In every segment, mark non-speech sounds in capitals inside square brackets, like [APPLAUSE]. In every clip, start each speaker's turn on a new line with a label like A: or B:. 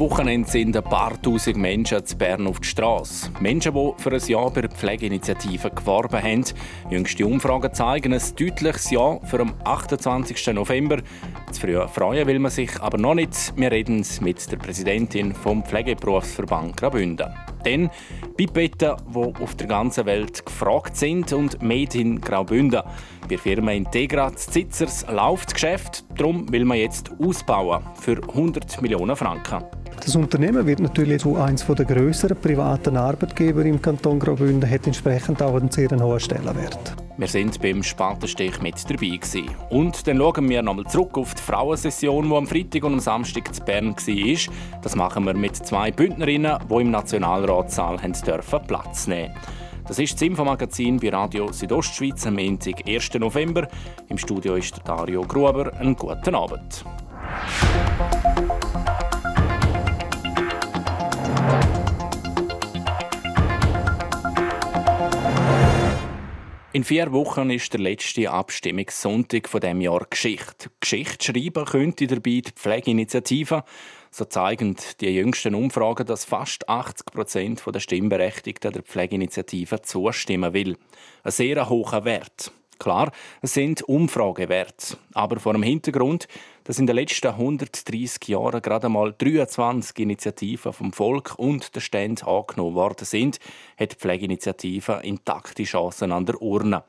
A: Wochenende sind ein paar tausend Menschen zu Bern auf die Straße. Menschen, die für ein Ja bei der Pflegeinitiative geworben haben. Jüngste Umfragen zeigen ein deutliches Ja für am 28. November. Zu früh freuen will man sich aber noch nicht. Wir reden mit der Präsidentin vom Pflegeberufsverband Graubünden. Dann Pipetten, die auf der ganzen Welt gefragt sind und Made in Graubünden. Bei der Firma Integra Zitzers läuft das Geschäft, darum will man jetzt ausbauen für 100 Millionen Franken.
B: Das Unternehmen wird natürlich so eines der grösseren privaten Arbeitgeber im Kanton Graubünden, hat entsprechend auch einen sehr hohen Stellenwert.
A: Wir sind beim Spatenstich mit dabei gewesen. Und dann schauen wir nochmal zurück auf die Frauensession, die am Freitag und am Samstag zu Bern war. Das machen wir mit zwei Bündnerinnen, die im Nationalratssaal dürfen Platz nehmen das ist das Infomagazin bei Radio Südostschweiz am Montag, 1. November. Im Studio ist Dario Gruber. Einen guten Abend. In vier Wochen ist der letzte Abstimmungssonntag von dem Jahr Geschichte. Geschichte schreiben könnte dabei die Pflegeinitiative. So zeigen die jüngsten Umfragen, dass fast 80 Prozent der Stimmberechtigten der Pflegeinitiative zustimmen will. Ein sehr hoher Wert. Klar, es sind Umfragewerte, aber vor dem Hintergrund, dass in den letzten 130 Jahren gerade einmal 23 Initiativen vom Volk und der Ständen angenommen worden sind, hat die Pflegeinitiative intakte Chancen an der Urne.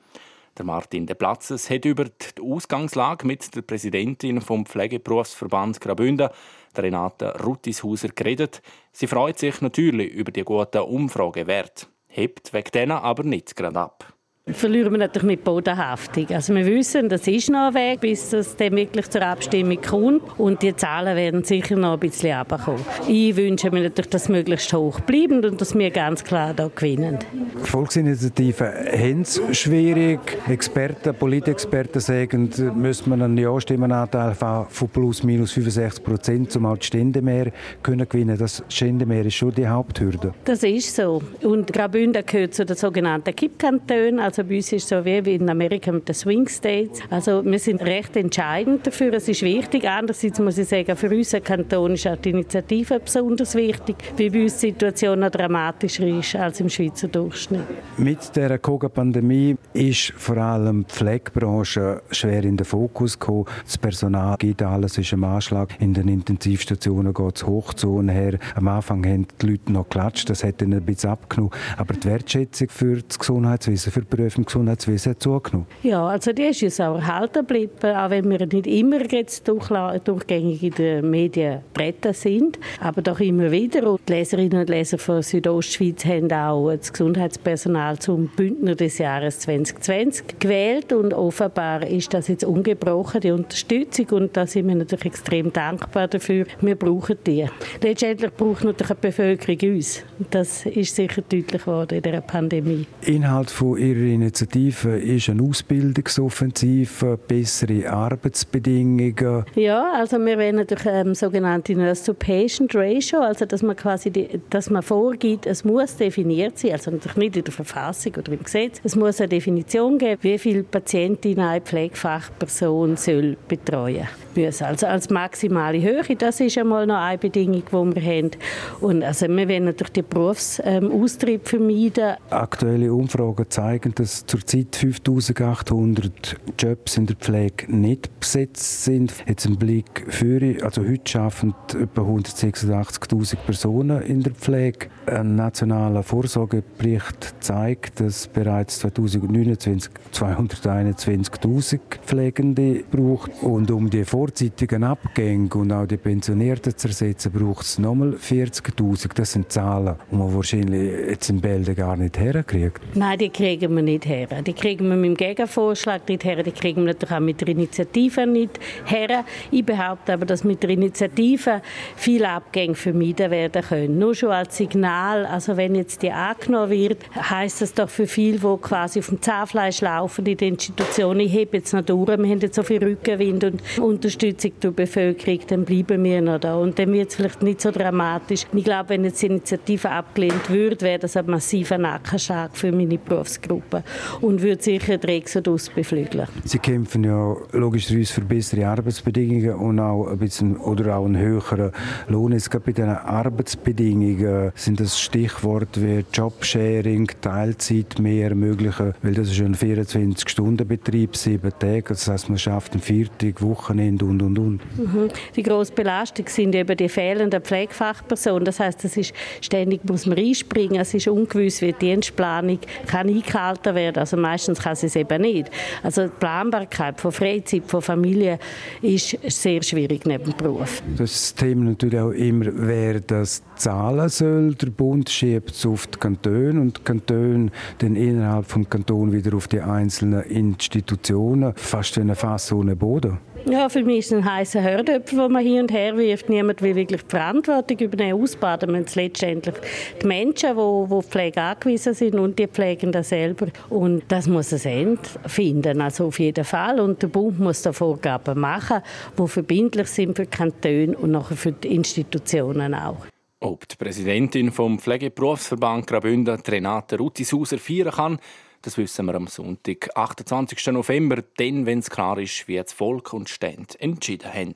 A: Der Martin De Platzes hat über die Ausgangslage mit der Präsidentin vom Pflegeberufsverband Graubünden, Renate Ruttishauser, geredet. Sie freut sich natürlich über die guten Umfragewerte, hebt wegen denen aber nicht gerade ab
C: verlieren wir natürlich mit Bodenhaftung. Also wir wissen, das ist noch ein Weg, bis es dann wirklich zur Abstimmung kommt und die Zahlen werden sicher noch ein bisschen runterkommen. Ich wünsche mir natürlich, dass es möglichst hoch bleibt und dass wir ganz klar da gewinnen.
D: Volksinitiativen haben es schwierig. Experten, Politexperten sagen, müsste man einen Ja-Stimmenanteil von plus minus 65 Prozent, um auch die Ständemehr können gewinnen. Das Ständemehr ist schon die Haupthürde.
C: Das ist so. Und Graubünden gehört zu den sogenannten Kippkantonen, also bei uns ist es so wie in Amerika mit den Swing States. Also wir sind recht entscheidend dafür. Es ist wichtig. Andererseits muss ich sagen, für unseren Kanton ist auch die Initiative besonders wichtig, weil bei uns die Situation noch dramatischer ist als im Schweizer Durchschnitt.
D: Mit der Covid-Pandemie ist vor allem die Pflegebranche schwer in den Fokus gekommen. Das Personal geht alles ist im Anschlag. In den Intensivstationen geht es hoch zu und her. Am Anfang haben die Leute noch geklatscht, das hat dann ein bisschen abgenommen. Aber die Wertschätzung für das Gesundheitswesen, für die Berufe im Gesundheitswesen zugenommen?
C: Ja, also die ist uns auch erhalten geblieben, auch wenn wir nicht immer jetzt durchgängig in den Medien treten sind, aber doch immer wieder. Und die Leserinnen und Leser von Südostschweiz haben auch das Gesundheitspersonal zum Bündner des Jahres 2020 gewählt und offenbar ist das jetzt ungebrochen, die Unterstützung und da sind wir natürlich extrem dankbar dafür. Wir brauchen die. Letztendlich braucht natürlich die Bevölkerung uns. Das ist sicher deutlich geworden in der Pandemie.
D: Inhalt von Ihrer Initiative ist eine Ausbildungsoffensive, bessere Arbeitsbedingungen.
C: Ja, also wir wollen durch ähm, sogenannte Nurse-to-Patient-Ratio, also dass man quasi, die, dass man vorgibt, es muss definiert sein, also natürlich nicht in der Verfassung oder im Gesetz, es muss eine Definition geben, wie viele Patientinnen eine Pflegefachperson soll betreuen müssen. Also als maximale Höhe, das ist einmal noch eine Bedingung, die wir haben. Und also wir wollen natürlich den Berufsaustrieb ähm, vermeiden.
D: Aktuelle Umfragen zeigen, dass zurzeit 5800 Jobs in der Pflege nicht besetzt sind. Jetzt ein Blick für, also heute arbeiten etwa 186.000 Personen in der Pflege. Ein nationaler Vorsorgebericht zeigt, dass bereits 2029 221.000 Pflegende braucht und um die vorzeitigen Abgänge und auch die Pensionierten zu ersetzen, braucht es nochmal 40.000. Das sind Zahlen, die man wahrscheinlich jetzt in Bälde gar nicht herkriegt.
C: Nein, die kriegen wir nicht her. Die kriegen wir mit dem Gegenvorschlag nicht her. Die kriegen wir natürlich auch mit der Initiative nicht her. Ich behaupte aber, dass mit der Initiative viele Abgänge vermieden werden können. Nur schon als Signal, also wenn jetzt die angenommen wird, heißt das doch für viele, die quasi auf dem Zahnfleisch laufen in den Institutionen, ich hebe jetzt noch durch, wir haben jetzt so viel Rückenwind und Unterstützung der Bevölkerung, dann bleiben wir noch da. Und dann wird es vielleicht nicht so dramatisch. Ich glaube, wenn jetzt die Initiative abgelehnt würde, wäre das ein massiver Nackenschlag für meine Berufsgruppe und würde sicher den Exodus beflügeln.
D: Sie kämpfen ja logischerweise für bessere Arbeitsbedingungen und auch ein bisschen, oder auch einen höheren Lohn. Es bei den Arbeitsbedingungen sind das Stichworte wie Jobsharing, Teilzeit mehr ermöglichen, weil das ist ein 24-Stunden-Betrieb, sieben Tage. Das heißt, man schafft einen Viertag, Wochenende und und und.
C: Mhm. Die grosse Belastung sind eben die fehlenden Pflegefachpersonen. Das heißt, es ist ständig muss man einspringen. Es ist ungewiss, wie die Dienstplanung kann eingehalten werden. Also meistens kann sie es eben nicht. Also die Planbarkeit von Freizeit, von Familie ist sehr schwierig neben dem Beruf.
D: Das Thema natürlich auch immer, wer das zahlen soll. Der Bund schiebt es auf die Kantone und die Kantone dann innerhalb des Kantons wieder auf die einzelnen Institutionen. Fast wie ein Fass ohne Boden.
C: Ja, für mich ist es ein heißer Herdöpfel, den man hier und her wirft. Niemand will wirklich die Verantwortung übernehmen, ausbaden. Man letztendlich die Menschen, die, die Pflege angewiesen sind und die pflegen das selber. Und das muss ein Ende finden, also auf jeden Fall. Und der Bund muss da Vorgaben machen, die verbindlich sind für die Kantone und nachher für die Institutionen auch.
A: Ob die Präsidentin vom Pflegeberufsverband Graubünden, Renate Rutishauser, feiern kann, das wissen wir am Sonntag, 28. November, dann, wenn es klar ist, wie das Volk und Stände entschieden haben.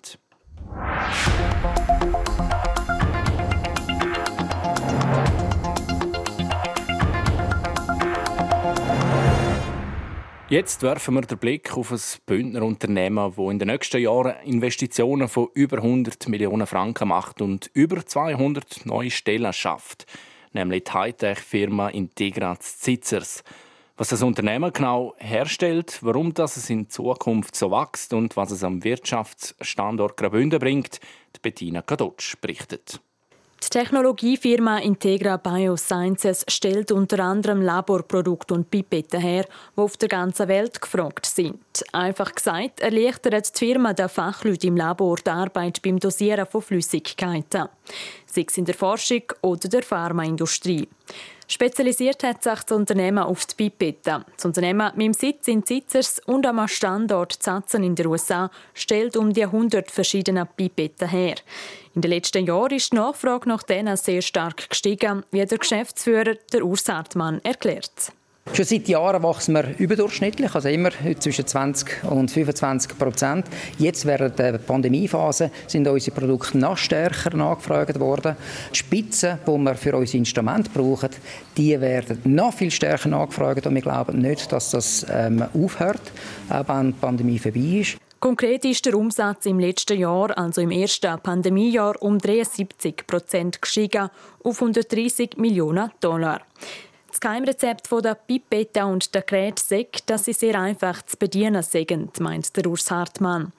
A: Jetzt werfen wir den Blick auf ein Bündner Unternehmen, das in den nächsten Jahren Investitionen von über 100 Millionen Franken macht und über 200 neue Stellen schafft, nämlich die Hightech-Firma Integrat Zitzers. Was das Unternehmen genau herstellt, warum das es in Zukunft so wächst und was es am Wirtschaftsstandort Graubünden bringt, Bettina Kadotsch berichtet.
E: Die Technologiefirma Integra Biosciences stellt unter anderem Laborprodukte und Pipetten her, die auf der ganzen Welt gefragt sind. Einfach gesagt, erleichtert die Firma den Fachleuten im Labor die Arbeit beim Dosieren von Flüssigkeiten, sei es in der Forschung oder der Pharmaindustrie. Spezialisiert hat sich das Unternehmen auf die Pipette. Das Unternehmen mit dem Sitz in Zitzers und am Standort Zatzen in den USA stellt um die 100 verschiedene Pipetten her. In den letzten Jahren ist die Nachfrage nach denen sehr stark gestiegen, wie der Geschäftsführer der Urs Hartmann erklärt.
F: Schon seit Jahren wachsen wir überdurchschnittlich, also immer zwischen 20 und 25 Prozent. Jetzt während der Pandemiephase sind unsere Produkte noch stärker nachgefragt worden. Die Spitzen, die wir für unsere Instrumente brauchen, die werden noch viel stärker nachgefragt und wir glauben nicht, dass das ähm, aufhört, auch wenn die Pandemie vorbei ist.
E: Konkret ist der Umsatz im letzten Jahr, also im ersten Pandemiejahr, um 73 Prozent gestiegen auf 130 Millionen Dollar. Das Geheimrezept von der Pipette und der Gerät sagt, dass sie sehr einfach zu bedienen sind, meint der Urs Hartmann.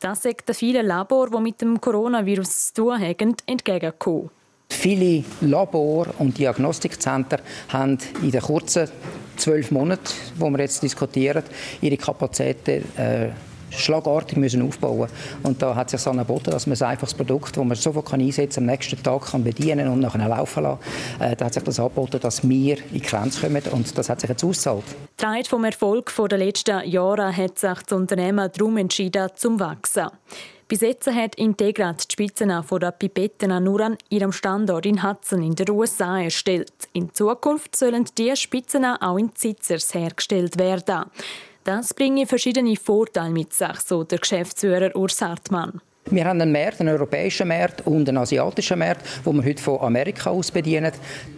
E: Das sagt den vielen Labor, die mit dem Coronavirus zu tun haben, entgegengekommen.
F: Viele Labor- und Diagnostikzentren haben in den kurzen zwölf Monaten, wo wir jetzt diskutieren, ihre Kapazitäten äh, schlagartig müssen aufbauen Und da hat sich so angeboten, dass man ein einfaches Produkt, das man sofort einsetzen kann, am nächsten Tag kann bedienen und nachher laufen lassen. Äh, da hat sich das angeboten, dass wir in die Grenze kommen und das hat sich jetzt ausgezahlt.
E: Dreit vom Erfolg der letzten Jahre hat sich das Unternehmen darum entschieden, zum Wachsen. Bis jetzt hat Integrat die Spitzen von der Pipetten nur an ihrem Standort in Hudson in den USA erstellt. In Zukunft sollen diese Spitzen auch in Zitzers hergestellt werden. Das bringe verschiedene Vorteile mit sich, so der Geschäftsführer Urs Hartmann.
F: Wir haben einen Markt, einen europäischen Markt und einen asiatischen Markt, wo wir heute von Amerika aus bedienen.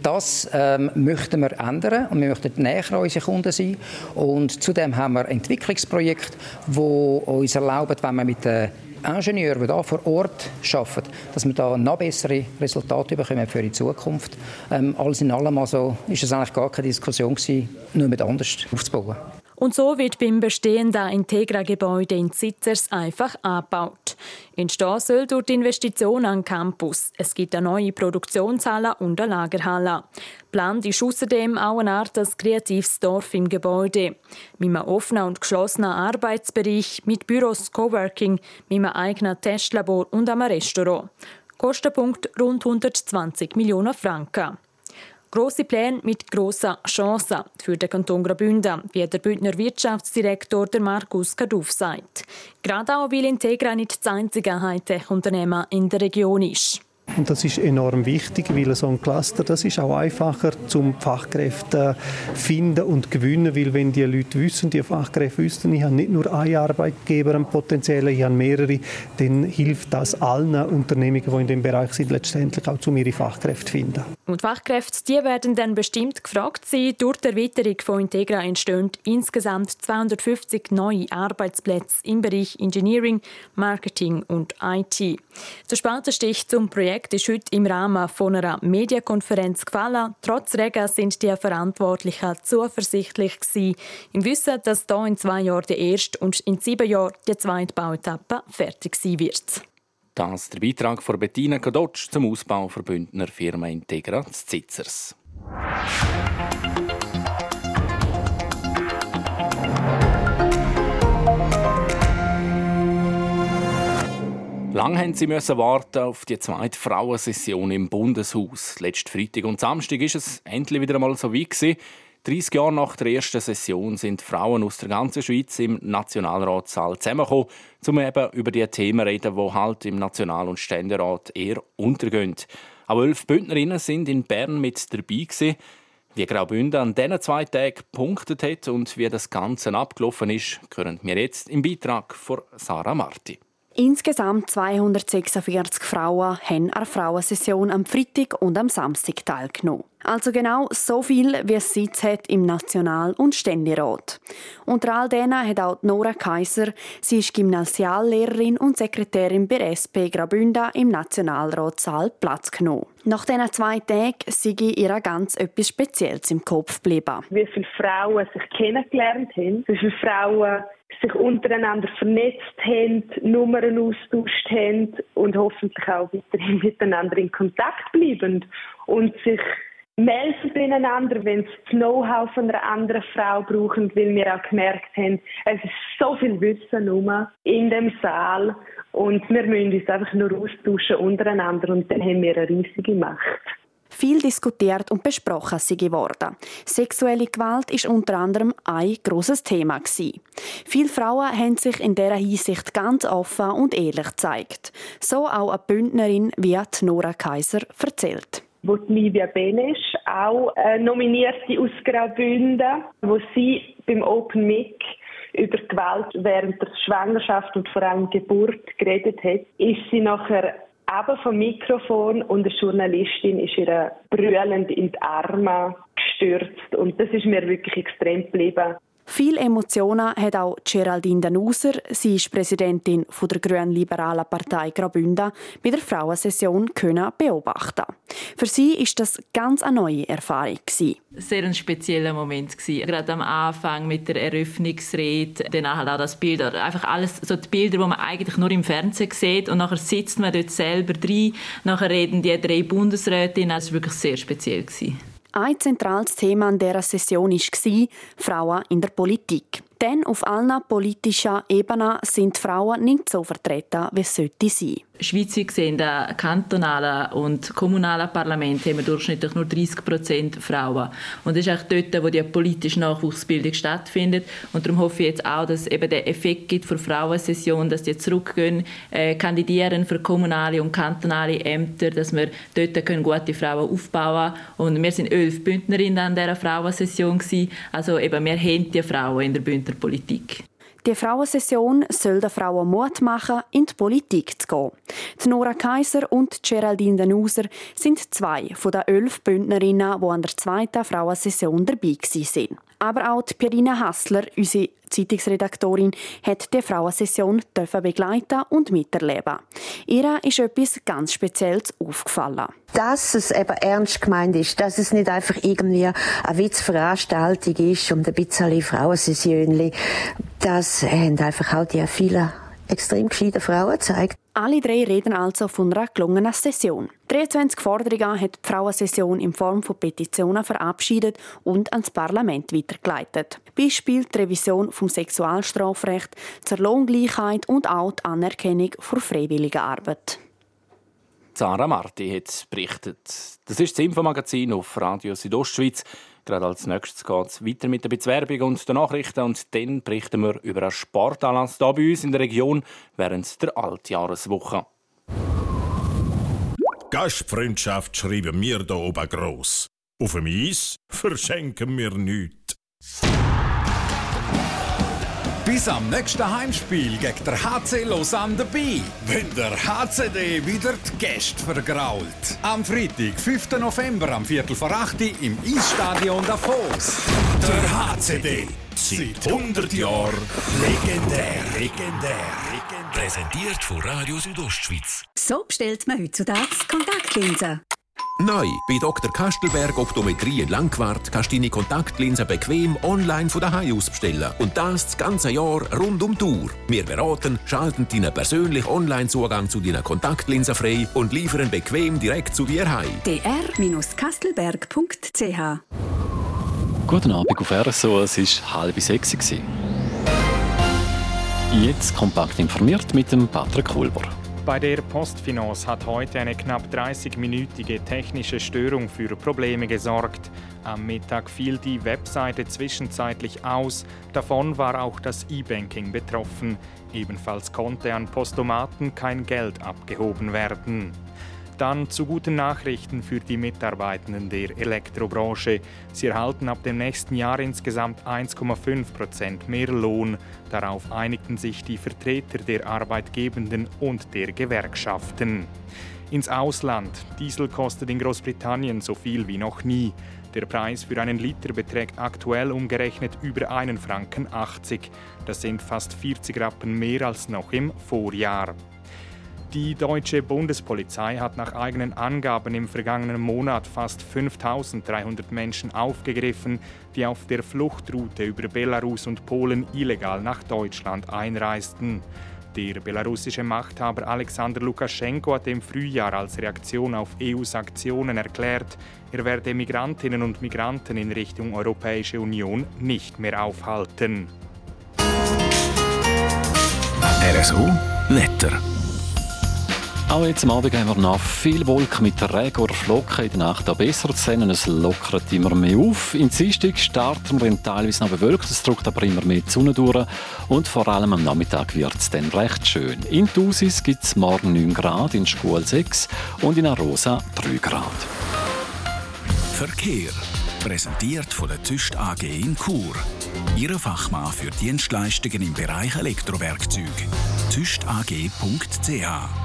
F: Das ähm, möchten wir ändern und wir möchten näher an unsere Kunden sein. Und zudem haben wir Entwicklungsprojekte, die uns erlauben, wenn wir mit den Ingenieuren, die hier vor Ort arbeiten, dass wir da noch bessere Resultate bekommen für die Zukunft. Ähm, alles in allem also ist es eigentlich gar keine Diskussion gewesen, nur mit anders aufzubauen.
E: Und so wird beim bestehenden Integra-Gebäude in Zitzers einfach angebaut. Entstehen soll durch die Investition an Campus. Es gibt eine neue Produktionshalle und eine Lagerhalle. Plant ist außerdem auch eine Art als kreatives Dorf im Gebäude. Mit einem offenen und geschlossenen Arbeitsbereich, mit Büros, Coworking, mit einem eigenen Testlabor und einem Restaurant. Kostenpunkt rund 120 Millionen Franken. Grosse Pläne mit grossen Chancen für den Kanton Graubünden, wie der Bündner Wirtschaftsdirektor Markus Kaduff sagt. Gerade auch, weil Integra nicht das einzige Hightech-Unternehmen in der Region ist.
B: Und das ist enorm wichtig, weil so ein Cluster, das ist auch einfacher zum Fachkräfte finden und gewinnen, weil wenn die Leute wissen, die Fachkräfte wissen, ich habe nicht nur einen Arbeitgeber, einen potenziellen, ich habe mehrere, dann hilft das allen Unternehmungen, die in dem Bereich sind, letztendlich auch, um ihre Fachkräfte finden.
E: Und Fachkräfte, die werden dann bestimmt gefragt sein. Durch die Erweiterung von Integra entstehen insgesamt 250 neue Arbeitsplätze im Bereich Engineering, Marketing und IT. Der Spatenstich zum Projekt ist heute im Rahmen von einer Medienkonferenz gefallen. Trotz Regen sind die Verantwortlichen zuversichtlich gewesen, im Wissen, dass hier in zwei Jahren die erste und in sieben Jahren die zweite Bauetappe fertig sein wird.
A: Das der Beitrag von Bettina Kadotsch zum Ausbau der Bündner Firma Integra Zitzers. Lang haben sie müssen warten auf die zweite Frauensession im Bundeshaus. Letzten Freitag und Samstag ist es endlich wieder einmal so weit gewesen. 30 Jahre nach der ersten Session sind Frauen aus der ganzen Schweiz im Nationalratssaal zusammengekommen, um eben über die Themen zu reden, die halt im National- und Ständerat eher untergehen. Auch elf Bündnerinnen sind in Bern mit dabei gewesen. Wie Graubünden an diesen zwei Tagen gepunktet hat und wie das Ganze abgelaufen ist, hören wir jetzt im Beitrag von Sarah Marti.
G: Insgesamt 246 Frauen haben an der Frauensession am Freitag und am Samstag teilgenommen. Also genau so viel, wie es Sitz hat im National- und Ständerat. Unter all denen hat auch Nora Kaiser, sie ist Gymnasiallehrerin und Sekretärin bei SP Graubünden im Nationalratssaal Platz genommen. Nach diesen zwei Tagen sei ihr ganz etwas Spezielles im Kopf geblieben.
H: Wie viele Frauen sich kennengelernt haben, wie viele Frauen sich untereinander vernetzt haben, Nummern austauscht haben und hoffentlich auch weiterhin [LAUGHS] miteinander in Kontakt bleiben und sich melden beieinander, wenn sie das Know-how von einer anderen Frau brauchen, weil wir auch gemerkt haben, es ist so viel Wissen in dem Saal und wir müssen uns einfach nur austauschen untereinander und dann haben wir eine riesige Macht
G: viel diskutiert und besprochen sie geworden. Sexuelle Gewalt ist unter anderem ein großes Thema gewesen. Viele Frauen haben sich in dieser Hinsicht ganz offen und ehrlich gezeigt. So auch eine Bündnerin wie Nora Kaiser erzählt
H: wo Livia Benesch, auch äh, nominierte aus Graubünden, wo sie beim Open Mic über Gewalt während der Schwangerschaft und vor allem Geburt geredet hat, ist sie nachher eben vom Mikrofon und eine Journalistin ist ihr brüllend in die Arme gestürzt und das ist mir wirklich extrem geblieben.
G: Viel Emotionen hat auch Geraldine Danuser. Sie ist Präsidentin der grün-liberalen Partei Graubünden bei der Frauensession können beobachten. Für sie ist das ganz eine neue Erfahrung
I: Sehr ein spezieller Moment Gerade am Anfang mit der Eröffnungsrede, danach auch das Bild, einfach alles so die Bilder, die man eigentlich nur im Fernsehen sieht und nachher sitzt man dort selber drin, nachher reden die drei Bundesrätinnen. Das war wirklich sehr speziell
G: ein zentrales Thema an dieser Session war Frauen in der Politik. Denn auf allen politischen Ebenen sind Frauen nicht so vertreten, wie es sollte sein.
I: Schweizweit gesehen, in kantonalen und kommunalen Parlament haben wir durchschnittlich nur 30 Prozent Frauen. Und das ist auch dort, wo die politische Nachwuchsbildung stattfindet. Und darum hoffe ich jetzt auch, dass es eben den Effekt gibt für Frauensession, dass die zurückgehen, äh, kandidieren für kommunale und kantonale Ämter, dass wir dort können gute Frauen aufbauen können. Und wir sind elf Bündnerinnen an dieser Frauensession gewesen. Also eben, wir haben die Frauen in der Bündner Politik.
G: Die Frauensession soll den Frauen Mut machen, in die Politik zu gehen. Die Nora Kaiser und Geraldine Danuser sind zwei von den elf Bündnerinnen, die an der zweiten Frauensession dabei waren. Aber auch die Pierina Hassler, unsere Zeitungsredaktorin, hat die Frauensession begleiten und miterleben. Ihr ist etwas ganz Spezielles aufgefallen.
J: Dass es eben ernst gemeint ist, dass es nicht einfach irgendwie eine Witzveranstaltung ist und ein bisschen Frauensessionchen, das haben einfach auch die vielen extrem gescheiten Frauen gezeigt.
G: Alle drei reden also von einer gelungenen Session. 23 Forderungen hat die Frauensession in Form von Petitionen verabschiedet und ans Parlament weitergeleitet. Beispiel die Revision vom Sexualstrafrecht zur Lohngleichheit und auch die Anerkennung für freiwillige Arbeit.
A: Zara Marti hat berichtet. Das ist das Infomagazin auf Radio Südostschweiz. Gerade als nächstes geht es weiter mit der Bewerbung und den Nachrichten und dann berichten wir über einen Sportanlass hier bei uns in der Region während der Altjahreswoche.
K: Gastfreundschaft schreiben wir hier oben gross. Auf dem Eis verschenken wir nichts.
L: Bis am nächsten Heimspiel gegen der HC Lausanne dabei, wenn der HCD wieder die Gäste vergrault. Am Freitag, 5. November, am Viertel vor 8 Uhr im Eisstadion Davos. Der HCD, seit 100 Jahren legendär. Legendär.
M: Präsentiert von Radio Südostschweiz.
N: So bestellt man heutzutage Kontaktlinsen.
M: Neu bei Dr. Kastelberg Optometrie in Langquart kannst du deine Kontaktlinsen bequem online von daheim aus bestellen. Und das das ganze Jahr rund um die Uhr. Wir beraten, schalten deinen persönlichen Online-Zugang zu deinen Kontaktlinsen frei und liefern bequem direkt zu dir heim.
N: dr-kastelberg.ch
O: Guten Abend auf RSO, es war halb sechs. gewesen. Jetzt kompakt informiert mit dem Patrick Kulber.
P: Bei der Postfinance hat heute eine knapp 30-minütige technische Störung für Probleme gesorgt. Am Mittag fiel die Webseite zwischenzeitlich aus. Davon war auch das E-Banking betroffen. Ebenfalls konnte an Postomaten kein Geld abgehoben werden. Dann zu guten Nachrichten für die Mitarbeitenden der Elektrobranche. Sie erhalten ab dem nächsten Jahr insgesamt 1,5 Prozent mehr Lohn. Darauf einigten sich die Vertreter der Arbeitgebenden und der Gewerkschaften. Ins Ausland. Diesel kostet in Großbritannien so viel wie noch nie. Der Preis für einen Liter beträgt aktuell umgerechnet über 1,80 Franken. Das sind fast 40 Rappen mehr als noch im Vorjahr. Die deutsche Bundespolizei hat nach eigenen Angaben im vergangenen Monat fast 5300 Menschen aufgegriffen, die auf der Fluchtroute über Belarus und Polen illegal nach Deutschland einreisten. Der belarussische Machthaber Alexander Lukaschenko hat im Frühjahr als Reaktion auf EU-Sanktionen erklärt, er werde Migrantinnen und Migranten in Richtung Europäische Union nicht mehr aufhalten.
M: RSO Wetter.
O: Auch jetzt am Abend haben wir noch viel Wolken mit Regen oder Flocken. In der Nacht auch besser zu sehen. Es lockert immer mehr auf. In Dienstag starten wir teilweise noch bewölkt. Es drückt aber immer mehr die Sonne durch. Und vor allem am Nachmittag wird es dann recht schön. In Thusis gibt es morgen 9 Grad, in Schkuhl 6 und in Arosa 3 Grad.
M: Verkehr. Präsentiert von der Züst AG in Chur. Ihre Fachmann für Dienstleistungen im Bereich Elektrowerkzeug. züstag.ch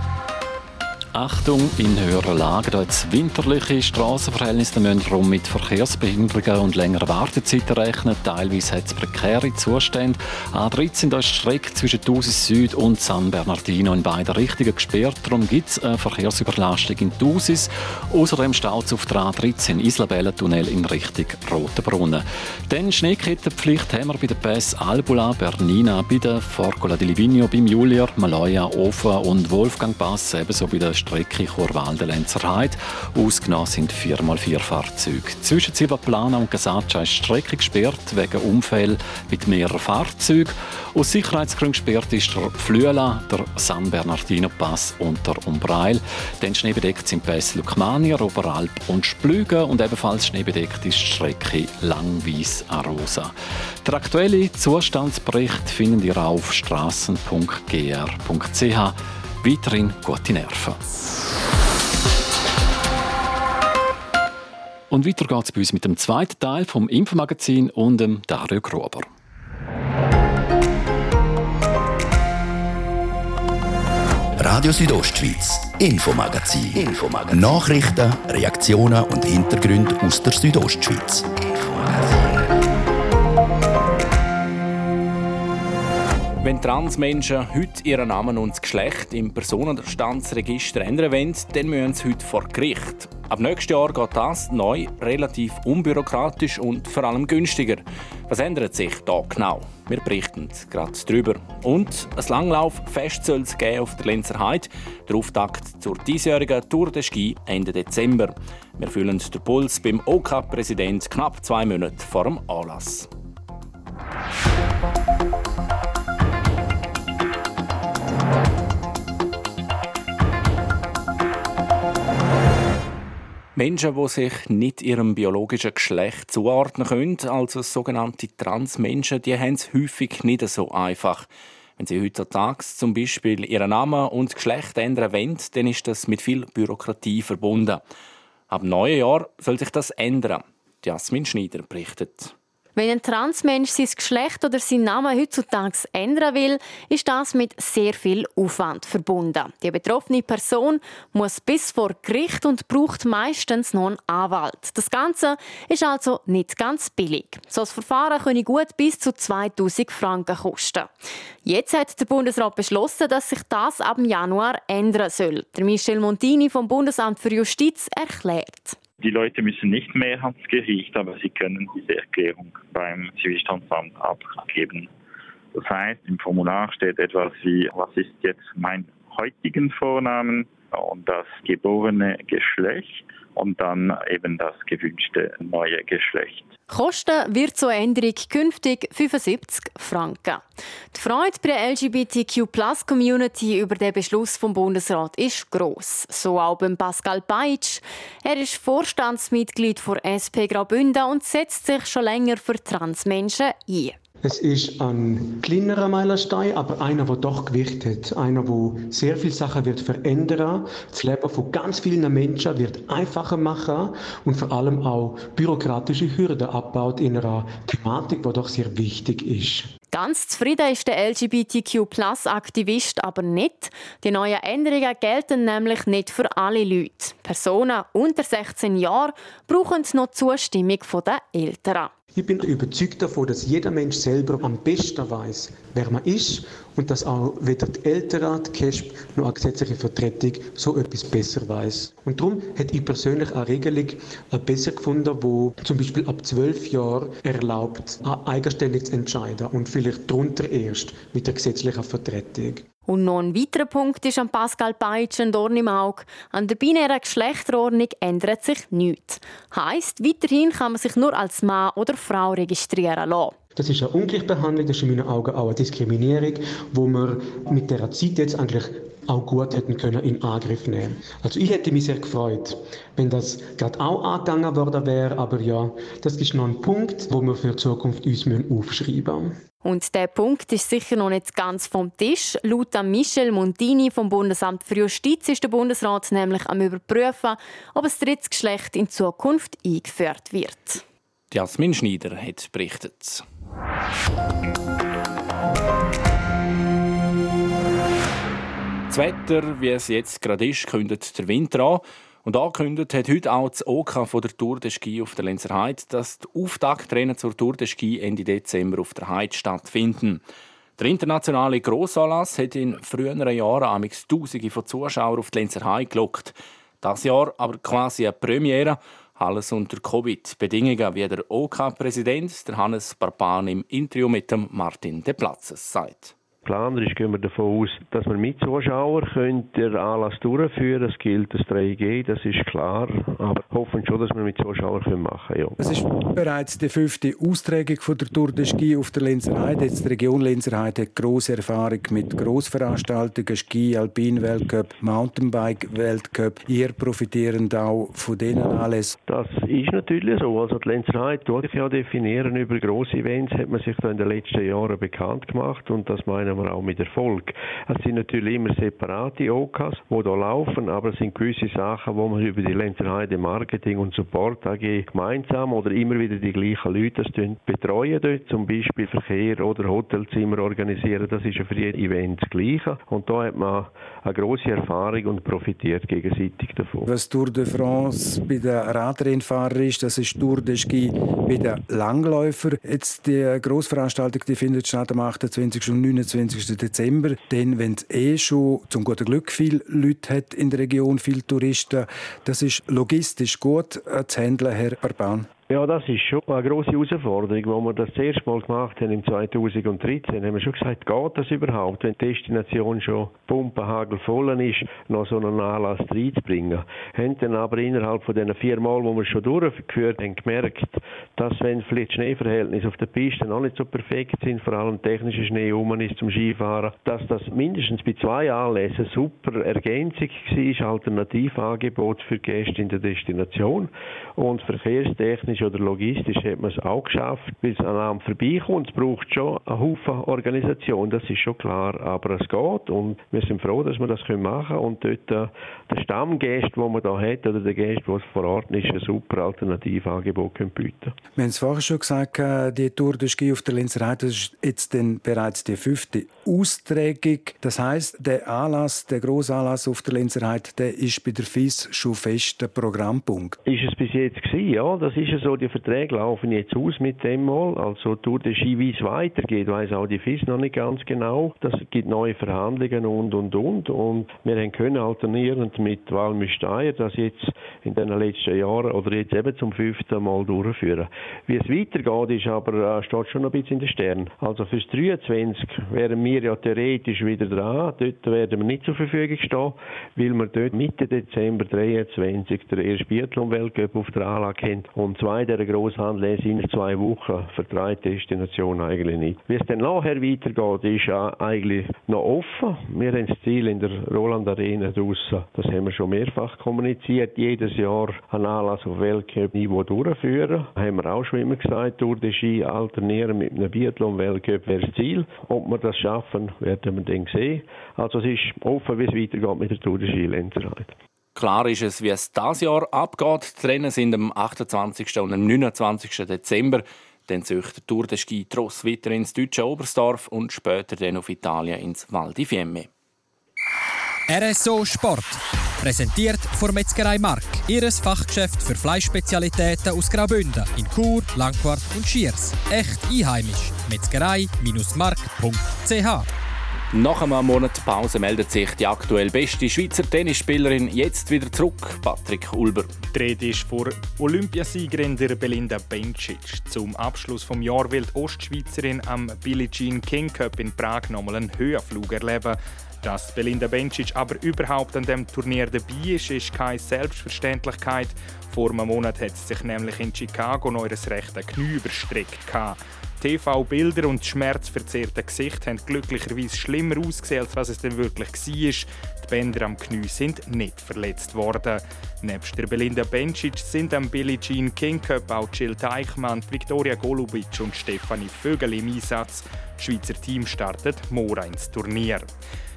O: Achtung, in höherer Lage, da jetzt winterliche Strassenverhältnisse müssen darum mit Verkehrsbehinderungen und längeren Wartezeiten rechnen. Teilweise hat es prekäre Zustände. A13 da ist die Strecke zwischen Thusis Süd und San Bernardino in beiden Richtungen gesperrt. Darum gibt es eine Verkehrsüberlastung in Thusis. Außerdem staut es auf der A13 Islabella-Tunnel in Richtung Rotenbrunnen. Dann Schneekettenpflicht haben wir bei den Pässen Albula, Bernina, bei der Forcola di Livigno, beim Julier, Maloja, Ofa und Wolfgang Pass, ebenso bei der Strecke Churwalden-Lenzerheide. Ausgenommen sind 4x4 Fahrzeuge. Zwischen Silvaplana und Casaccia ist die Strecke gesperrt wegen Unfällen mit mehreren Fahrzeugen. Aus Sicherheitsgründen gesperrt ist der Flüela, der San Bernardino Pass und der Umbrail. Dann schneebedeckt sind Pässe Lukmania, Oberalp und Splügen und ebenfalls schneebedeckt ist die Strecke Langwies-Arosa. Der aktuelle Zustandsbericht findet ihr auf strassen.gr.ch. Weiterhin gute Nerven. Und weiter geht es bei uns mit dem zweiten Teil vom Infomagazin und dem Dario Grober.
Q: Radio Südostschweiz, Infomagazin. Infomagazin. Nachrichten, Reaktionen und Hintergründe aus der Südostschweiz.
A: Wenn Transmenschen heute ihren Namen und das Geschlecht im Personenstandsregister ändern wollen, dann müssen sie heute vor Gericht. Ab nächstes Jahr geht das neu relativ unbürokratisch und vor allem günstiger. Was ändert sich da genau? Wir berichten gerade darüber. Und ein Langlauf-Fest soll es geben auf der Lenzer Heide. Der Auftakt zur diesjährigen Tour de Ski Ende Dezember. Wir fühlen den Puls beim OK-Präsident knapp zwei Monate vor dem Anlass. Menschen, die sich nicht ihrem biologischen Geschlecht zuordnen können, also sogenannte Transmenschen, die haben es häufig nicht so einfach. Wenn sie heutzutage zum Beispiel ihren Namen und Geschlecht ändern wollen, dann ist das mit viel Bürokratie verbunden. Ab neuen Jahr soll sich das ändern. Jasmin Schneider berichtet.
R: Wenn ein Transmensch sein Geschlecht oder seinen Namen heutzutage ändern will, ist das mit sehr viel Aufwand verbunden. Die betroffene Person muss bis vor Gericht und braucht meistens noch einen Anwalt. Das Ganze ist also nicht ganz billig. So ein Verfahren könne gut bis zu 2000 Franken kosten. Jetzt hat der Bundesrat beschlossen, dass sich das ab Januar ändern soll. Der Michel Montini vom Bundesamt für Justiz erklärt.
S: Die Leute müssen nicht mehr ans Gericht, aber sie können diese Erklärung beim Zivilstandsamt abgeben. Das heißt, im Formular steht etwas wie, was ist jetzt mein heutigen Vornamen und das geborene Geschlecht und dann eben das gewünschte neue Geschlecht.
R: Kosten wird zur Änderung künftig 75 Franken. Die Freude bei der LGBTQ-Plus-Community über den Beschluss vom Bundesrat ist gross. So auch beim Pascal Peitsch. Er ist Vorstandsmitglied der SP Graubünden und setzt sich schon länger für Transmenschen ein.
T: Es ist ein kleinerer Meilenstein, aber einer, der doch Gewicht hat. Einer, der sehr viele Sachen wird verändern. Das Leben von ganz vielen Menschen wird einfacher machen und vor allem auch bürokratische Hürden abbaut in einer Thematik, die doch sehr wichtig ist.
R: Ganz zufrieden ist der LGBTQ-Plus-Aktivist aber nicht. Die neuen Änderungen gelten nämlich nicht für alle Leute. Personen unter 16 Jahren brauchen noch Zustimmung der Eltern.
T: Ich bin überzeugt davon, dass jeder Mensch selber am besten weiß, wer man ist und dass auch weder die Eltern, die KESB noch eine gesetzliche Vertretung so etwas besser weiß. Und darum hätte ich persönlich eine Regelung besser gefunden, wo zum Beispiel ab zwölf Jahren erlaubt, eigenständig zu entscheiden und vielleicht darunter erst mit der gesetzlichen Vertretung.
R: Und noch ein weiterer Punkt ist an Pascal Peitsch ein Dorn im Auge. An der binären Geschlechterordnung ändert sich nichts. Heißt, weiterhin kann man sich nur als Mann oder Frau registrieren lassen.
T: Das ist eine Ungleichbehandlung, das ist in meinen Augen auch eine Diskriminierung, wo wir mit der Zeit jetzt eigentlich auch gut hätten können in Angriff nehmen. Also ich hätte mich sehr gefreut, wenn das gerade auch angegangen worden wäre, aber ja, das ist noch ein Punkt, wo wir für die Zukunft uns aufschreiben müssen.
R: Und der Punkt ist sicher noch nicht ganz vom Tisch. Laut Michel Montini vom Bundesamt für Justiz ist der Bundesrat nämlich am überprüfen, ob ein drittes Geschlecht in Zukunft eingeführt wird.
A: Jasmin Schneider hat berichtet. Das Wetter, wie es jetzt gerade ist, kündet der Winter an. Und angekündigt hat heute auch das OK von der Tour de Ski auf der Lenzer Heide, dass die Auftaktrennen zur Tour de Ski Ende Dezember auf der Heide stattfinden. Der internationale Grossanlass hat in früheren Jahren amix Tausende von Zuschauern auf die Lenzer Heide gelockt. Das Jahr aber quasi eine Premiere, alles unter Covid-Bedingungen, wie der OK-Präsident Hannes Barban im Interview mit dem Martin De Platzes sagt.
U: Planerisch gehen wir davon aus, dass wir mit Zuschauern den Anlass durchführen können. Das gilt das 3G, das ist klar. Aber hoffen schon, dass wir mit Zuschauern machen können. Ja.
D: Es ist bereits die fünfte Austragung von der Tour de Ski auf der Lenzerheide. Jetzt die Region Lenzerheide hat grosse Erfahrung mit Grossveranstaltungen, Ski, Alpin-Weltcup, Mountainbike-Weltcup. Ihr profitiert auch von denen alles.
U: Das ist natürlich so. Also die Lenzerheide tut sich ja definieren über grosse Events, hat man sich da in den letzten Jahren bekannt gemacht und das meinen wir auch mit Erfolg. Es sind natürlich immer separate OKs, die da laufen, aber es sind gewisse Sachen, wo man über die Lenzerheide Marketing und Support AG gemeinsam oder immer wieder die gleichen Leute das betreuen dort, zum Beispiel Verkehr oder Hotelzimmer organisieren. Das ist für jedes Event das Gleiche. Und da hat man eine grosse Erfahrung und profitiert gegenseitig davon.
D: Was Tour de France bei den Radrennfahrern ist, das ist Tour de Ski bei den Langläufern. Jetzt die Grossveranstaltung, die findet statt am 28. und 29. 24. Dezember. Denn wenn es eh schon zum guten Glück viele Leute hat in der Region, viele Touristen, das ist logistisch gut zu handeln, Herr Barban.
U: Ja, das ist schon eine grosse Herausforderung. Als wir das, das erste Mal gemacht haben, im 2013, haben wir schon gesagt, geht das überhaupt, wenn die Destination schon pumpenhagel voll ist, noch so einen Anlass reinzubringen. Haben dann aber innerhalb von diesen vier Mal, wo wir schon durchgeführt haben, gemerkt, dass wenn vielleicht Schneeverhältnisse auf der Piste noch nicht so perfekt sind, vor allem technischer Schnee um ist zum Skifahren, dass das mindestens bei zwei Anlässen super Ergänzung war, Alternativangebot für Gäste in der Destination und verkehrstechnisch oder logistisch hat man es auch geschafft, bis an einem vorbeikommt. Es braucht schon eine Haufen Organisation, das ist schon klar, aber es geht und wir sind froh, dass wir das machen können und dort äh, der Stammgäste, den man da hat, oder der Gäste, der vor Ort ist, ein super Alternativangebot können bieten
D: Wir haben es vorher schon gesagt, äh, die Tour de Ski auf der Linzerei, das ist jetzt dann bereits die fünfte Austragung. Das heißt, der Anlass, der grosse Anlass auf der Lenzerheide, der ist bei der FIS schon fest der Programmpunkt.
U: Ist es bis jetzt gewesen, ja, das ist ja so, die Verträge laufen jetzt aus mit dem mal, also Tour de Ski, wie es weitergeht, weiß auch die FIS noch nicht ganz genau. Das gibt neue Verhandlungen und, und, und und wir haben können alternierend mit Walmüsteier das jetzt in den letzten Jahren oder jetzt eben zum fünften Mal durchführen. Wie es weitergeht, ist aber, äh, steht schon ein bisschen in den Sternen. Also fürs 23 wären wir ja theoretisch wieder dran. Dort werden wir nicht zur Verfügung stehen, weil wir dort Mitte Dezember 23 der erste Biathlon-Weltcup auf der Anlage haben und zwei der Grossanlässe in zwei Wochen für drei Destinationen eigentlich nicht. Wie es dann nachher weitergeht, ist eigentlich noch offen. Wir haben das Ziel in der Roland Arena draussen, das haben wir schon mehrfach kommuniziert, jedes Jahr einen Anlass auf Weltcup-Niveau durchführen. Das haben wir auch schon immer gesagt, durch den Ski alternieren mit einem Biathlon-Weltcup wäre das Ziel. Ob wir das schaffen, werden wir dann sehen. Also es ist offen, wie es weitergeht mit der Tour de Ski Lenzerheide.
A: Klar ist es, wie es dieses Jahr abgeht. Die Rennen sind am 28. und am 29. Dezember. Dann sucht der Tour de Ski Tross weiter ins deutsche Oberstdorf und später dann auf Italien ins Val di Fiemme.
V: RSO Sport. Präsentiert von Metzgerei Mark. Ihres Fachgeschäft für Fleischspezialitäten aus Graubünden in Chur, Langquart und Schiers. Echt einheimisch. Metzgerei-mark.ch
A: nach einem Monat Pause meldet sich die aktuell beste Schweizer Tennisspielerin jetzt wieder zurück, Patrick Ulber.
P: Die Rede ist vor Olympiasiegerin der Belinda Bencic. Zum Abschluss des Jahr will die Ostschweizerin am Billie Jean King Cup in Prag nochmal einen Höhenflug erleben. Dass Belinda Bencic aber überhaupt an dem Turnier dabei ist, ist keine Selbstverständlichkeit. Vor einem Monat hat sie sich nämlich in Chicago noch ihr rechtes Knie überstreckt. TV-Bilder und das schmerzverzerrte Gesicht haben glücklicherweise schlimmer ausgesehen, als was es denn wirklich war. Die Bänder am Knie sind nicht verletzt worden. Nebst der Belinda Bencic sind am Billie Jean King Cup auch Jill Teichmann, Viktoria Golubic und Stefanie Vögel im Einsatz. Das Schweizer Team startet morgen ins Turnier.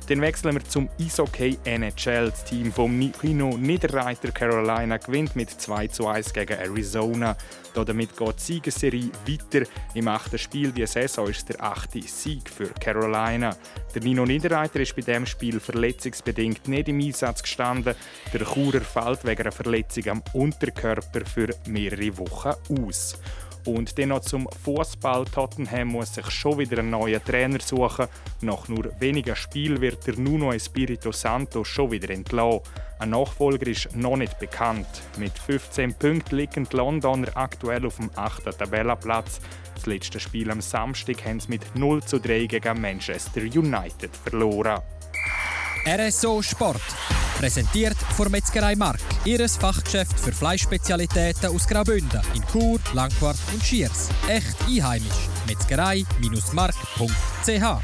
P: Dann wechseln wir zum Eishockey NHL. Das Team vom Rhino Niederreiter Carolina gewinnt mit 2 zu 1 gegen Arizona. Damit geht die Siegesserie weiter. Im achten Spiel dieser Saison ist der achte Sieg für Carolina. Der Nino Niederreiter ist bei diesem Spiel verletzungsbedingt nicht im Einsatz gestanden. Der Churer fällt wegen einer Verletzung am Unterkörper für mehrere Wochen aus. Und dann noch zum Fußball. Tottenham muss sich schon wieder einen neuen Trainer suchen. Nach nur wenigen Spielen wird der Nuno Espirito Santo schon wieder entlassen. Ein Nachfolger ist noch nicht bekannt. Mit 15 Punkten liegen die Londoner aktuell auf dem 8. Tabellenplatz. Das letzte Spiel am Samstag haben sie mit 0 zu 3 gegen Manchester United verloren.
V: RSO Sport. Präsentiert von Metzgerei Mark. Ihres Fachgeschäft für Fleischspezialitäten aus Graubünden in Chur, Langquart und Schiers. Echt einheimisch. Metzgerei-mark.ch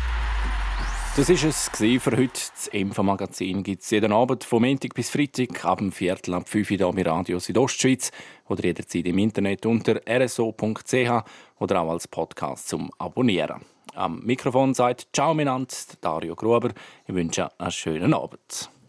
A: das war es für heute. Das Infomagazin gibt es jeden Abend vom Montag bis Freitag ab dem Viertel ab 5 Uhr bei Radio Südostschweiz oder jederzeit im Internet unter rso.ch oder auch als Podcast zum Abonnieren. Am Mikrofon sagt Ciao miteinander, Dario Gruber. Ich wünsche einen schönen Abend.